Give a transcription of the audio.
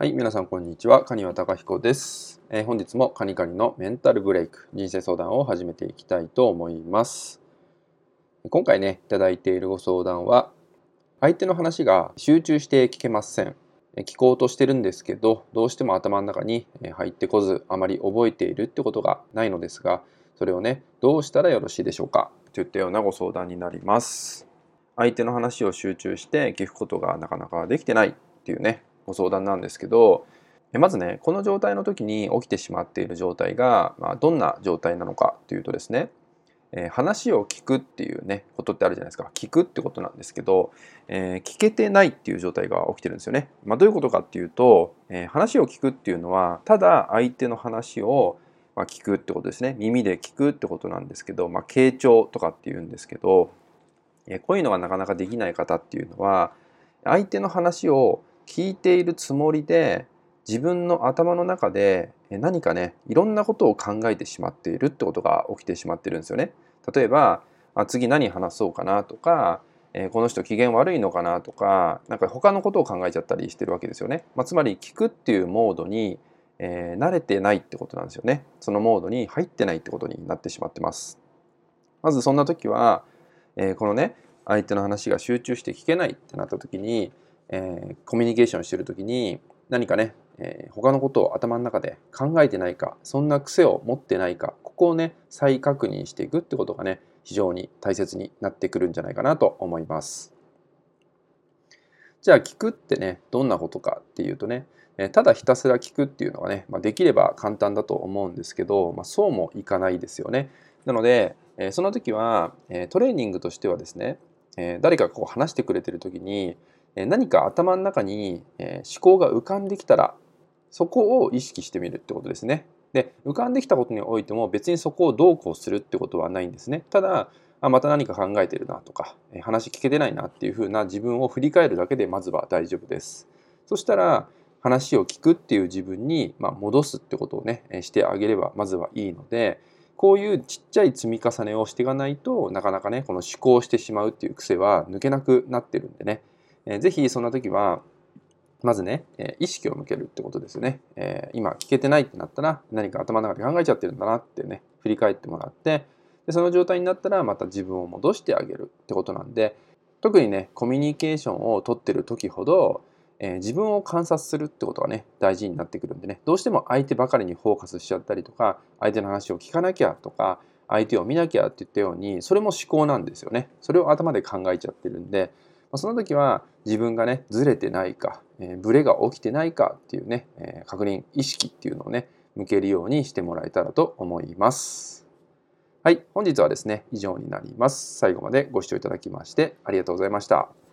はい、皆さんこんにちは。カニワタカヒコです、えー、本日もカニカニのメンタルブレイク、人生相談を始めていきたいと思います。今回ね、いただいているご相談は、相手の話が集中して聞けません。聞こうとしてるんですけど、どうしても頭の中に入ってこず、あまり覚えているってことがないのですが、それをね、どうしたらよろしいでしょうかといったようなご相談になります。相手の話を集中して聞くことがなかなかできてないっていうね、ご相談なんですけどまずねこの状態の時に起きてしまっている状態が、まあ、どんな状態なのかというとですね、えー、話を聞くっていうねことってあるじゃないですか聞くってことなんですけど、えー、聞けてないっていう状態が起きてるんですよね。まあ、どういうことかっていうと、えー、話を聞くっていうのはただ相手の話をま、聞くってことですね耳で聞くってことなんですけど、まあ、傾聴とかっていうんですけど、えこういうのがなかなかできない方っていうのは相手の話を聞いているつもりで自分の頭の中で何かねいろんなことを考えてしまっているってことが起きてしまってるんですよね。例えばあ次何話そうかなとか、えー、この人機嫌悪いのかなとかなんか他のことを考えちゃったりしてるわけですよね。まあ、つまり聞くっていうモードに、えー、慣れてないってことなんですよね。そのモードに入ってないってことになってしまってます。まずそんな時は、えー、このね相手の話が集中して聞けないってなった時にえー、コミュニケーションしてる時に何かね、えー、他のことを頭の中で考えてないかそんな癖を持ってないかここをね再確認していくってことがね非常に大切になってくるんじゃないかなと思います。じゃあ聞くってねどんなことかっていうとねただひたすら聞くっていうのがね、まあ、できれば簡単だと思うんですけど、まあ、そうもいかないですよね。なので、えその時は、えトレーニングとしてはですね、え誰かがこう話してくれてる時に何か頭の中に思考が浮かんできたらそこを意識してみるってことですね。で浮かんできたことにおいても別にそこをどうこうするってことはないんですね。ただあまた何か考えてるなとか話聞けてないなっていうふうな自分を振り返るだけでまずは大丈夫です。そしたら話を聞くっていう自分に、ま戻すってことをねしてあげればまずはいいのでこういうちっちゃい積み重ねをしていかないとなかなかねこの思考してしまうっていう癖は抜けなくなってるんでねえぜひそんな時はまずね、え意識を向けるってことですよね、え今聞けてないってなったら何か頭の中で考えちゃってるんだなってね振り返ってもらってでその状態になったらまた自分を戻してあげるってことなんで特にねコミュニケーションをとってる時ほど、えー、自分を観察するってことがね大事になってくるんでね。どうしても相手ばかりにフォーカスしちゃったりとか相手の話を聞かなきゃとか相手を見なきゃって言ったようにそれも思考なんですよね。それを頭で考えちゃってるんでまその時は自分がねずれてないか、えー、ブレが起きてないかっていうね、えー、確認意識っていうのをね向けるようにしてもらえたらと思います。はい、本日はですね以上になります。最後までご視聴いただきましてありがとうございました。